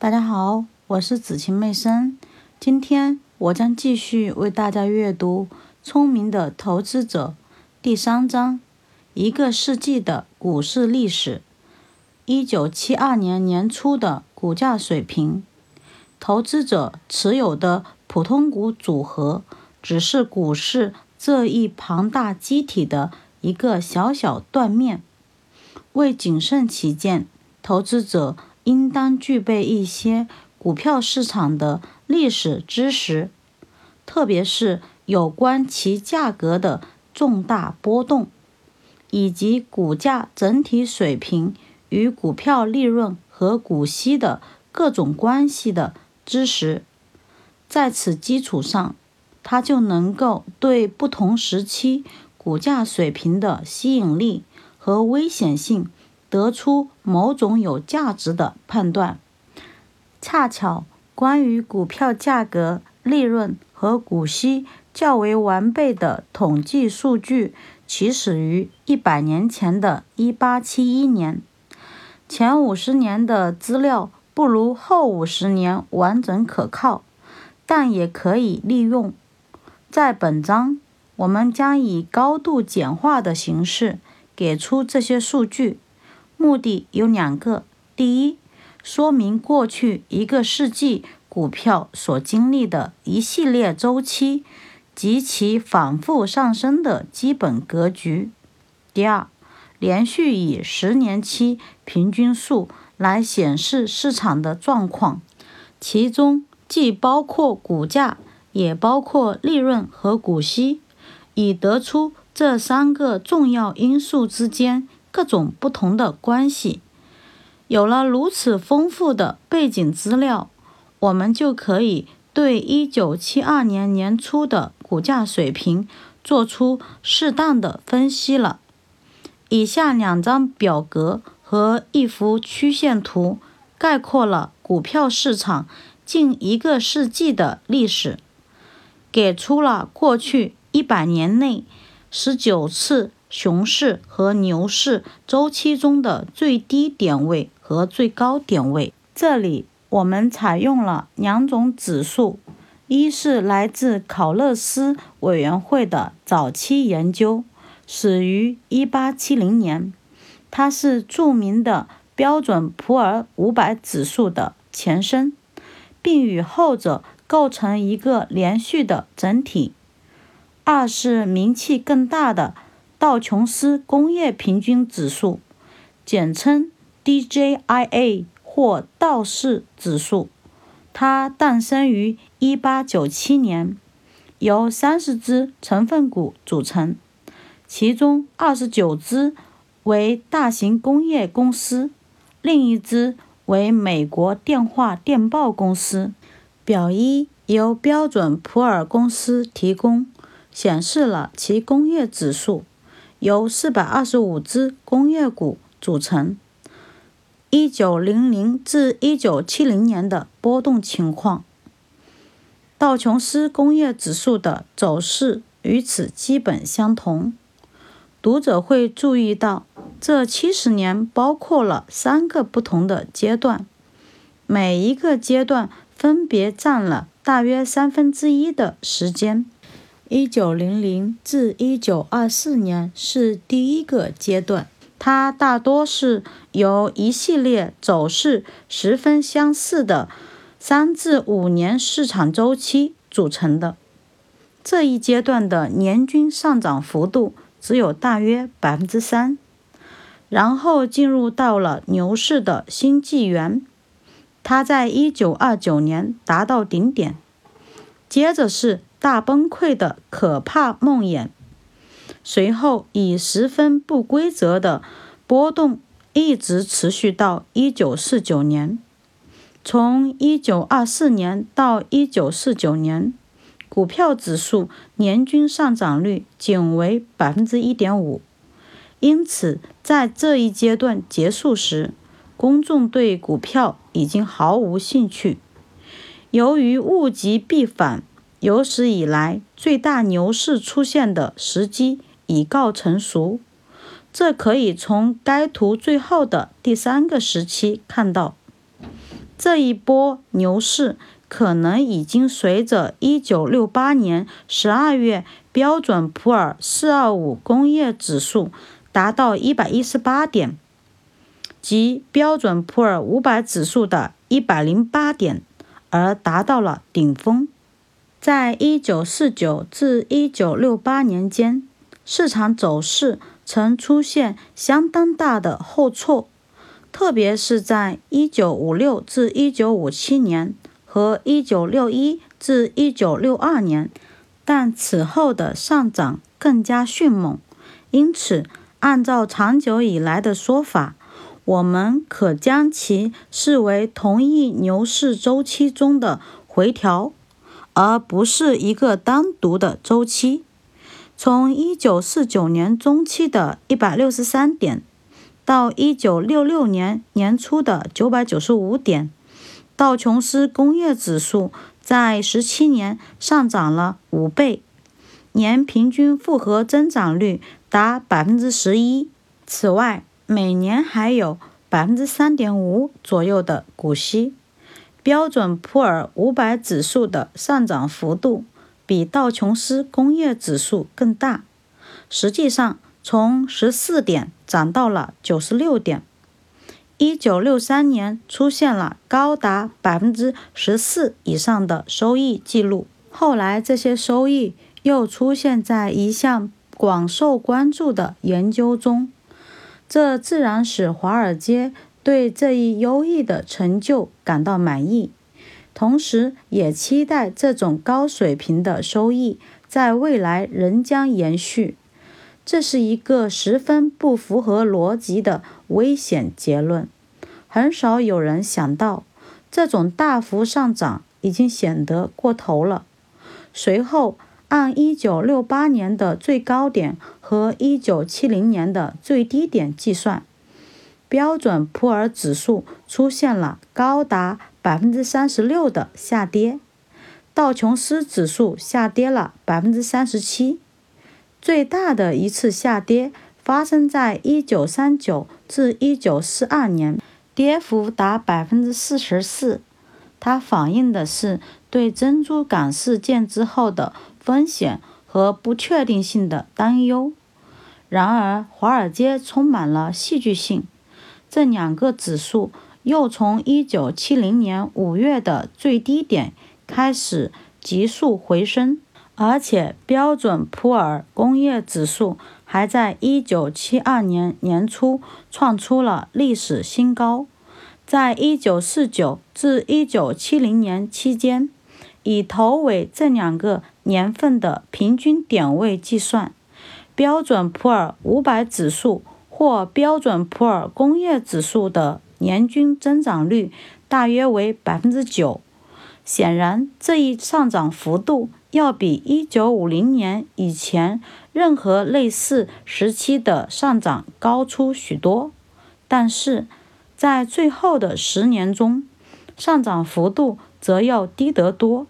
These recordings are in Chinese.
大家好，我是子晴妹生。今天我将继续为大家阅读《聪明的投资者》第三章：一个世纪的股市历史。一九七二年年初的股价水平，投资者持有的普通股组合只是股市这一庞大机体的一个小小断面。为谨慎起见，投资者。应当具备一些股票市场的历史知识，特别是有关其价格的重大波动，以及股价整体水平与股票利润和股息的各种关系的知识。在此基础上，他就能够对不同时期股价水平的吸引力和危险性。得出某种有价值的判断。恰巧，关于股票价格、利润和股息较为完备的统计数据，起始于一百年前的1871年。前五十年的资料不如后五十年完整可靠，但也可以利用。在本章，我们将以高度简化的形式给出这些数据。目的有两个：第一，说明过去一个世纪股票所经历的一系列周期及其反复上升的基本格局；第二，连续以十年期平均数来显示市场的状况，其中既包括股价，也包括利润和股息，以得出这三个重要因素之间。各种不同的关系，有了如此丰富的背景资料，我们就可以对一九七二年年初的股价水平做出适当的分析了。以下两张表格和一幅曲线图概括了股票市场近一个世纪的历史，给出了过去一百年内十九次。熊市和牛市周期中的最低点位和最高点位。这里我们采用了两种指数，一是来自考勒斯委员会的早期研究，始于1870年，它是著名的标准普尔五百指数的前身，并与后者构成一个连续的整体。二是名气更大的。道琼斯工业平均指数，简称 DJIA 或道氏指数，它诞生于1897年，由30只成分股组成，其中29只为大型工业公司，另一只为美国电话电报公司。表一由标准普尔公司提供，显示了其工业指数。由四百二十五只工业股组成。一九零零至一九七零年的波动情况，道琼斯工业指数的走势与此基本相同。读者会注意到，这七十年包括了三个不同的阶段，每一个阶段分别占了大约三分之一的时间。一九零零至一九二四年是第一个阶段，它大多是由一系列走势十分相似的三至五年市场周期组成的。这一阶段的年均上涨幅度只有大约百分之三，然后进入到了牛市的新纪元，它在一九二九年达到顶点，接着是。大崩溃的可怕梦魇，随后以十分不规则的波动一直持续到一九四九年。从一九二四年到一九四九年，股票指数年均上涨率仅为百分之一点五。因此，在这一阶段结束时，公众对股票已经毫无兴趣。由于物极必反。有史以来最大牛市出现的时机已告成熟，这可以从该图最后的第三个时期看到。这一波牛市可能已经随着1968年12月标准普尔425工业指数达到118点，及标准普尔500指数的108点而达到了顶峰。在1949至1968年间，市场走势曾出现相当大的后挫。特别是在1956至1957年和1961至1962年，但此后的上涨更加迅猛。因此，按照长久以来的说法，我们可将其视为同一牛市周期中的回调，而不是一个单独的周期。从1949年中期的163点。到一九六六年年初的九百九十五点，道琼斯工业指数在十七年上涨了五倍，年平均复合增长率达百分之十一。此外，每年还有百分之三点五左右的股息。标准普尔五百指数的上涨幅度比道琼斯工业指数更大，实际上。从十四点涨到了九十六点。一九六三年出现了高达百分之十四以上的收益记录，后来这些收益又出现在一项广受关注的研究中，这自然使华尔街对这一优异的成就感到满意，同时也期待这种高水平的收益在未来仍将延续。这是一个十分不符合逻辑的危险结论。很少有人想到，这种大幅上涨已经显得过头了。随后，按1968年的最高点和1970年的最低点计算，标准普尔指数出现了高达36%的下跌，道琼斯指数下跌了37%。最大的一次下跌发生在1939至1942年，跌幅达百分之四十四。它反映的是对珍珠港事件之后的风险和不确定性的担忧。然而，华尔街充满了戏剧性，这两个指数又从1970年5月的最低点开始急速回升。而且，标准普尔工业指数还在1972年年初创出了历史新高。在1949至1970年期间，以头尾这两个年份的平均点位计算，标准普尔500指数或标准普尔工业指数的年均增长率大约为9%。显然，这一上涨幅度。要比1950年以前任何类似时期的上涨高出许多，但是在最后的十年中，上涨幅度则要低得多。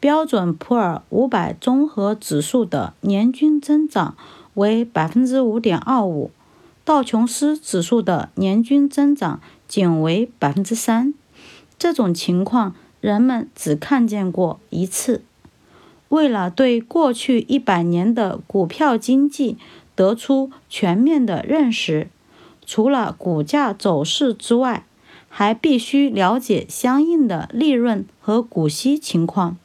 标准普尔500综合指数的年均增长为5.25%，道琼斯指数的年均增长仅为百分之三。这种情况人们只看见过一次。为了对过去一百年的股票经济得出全面的认识，除了股价走势之外，还必须了解相应的利润和股息情况。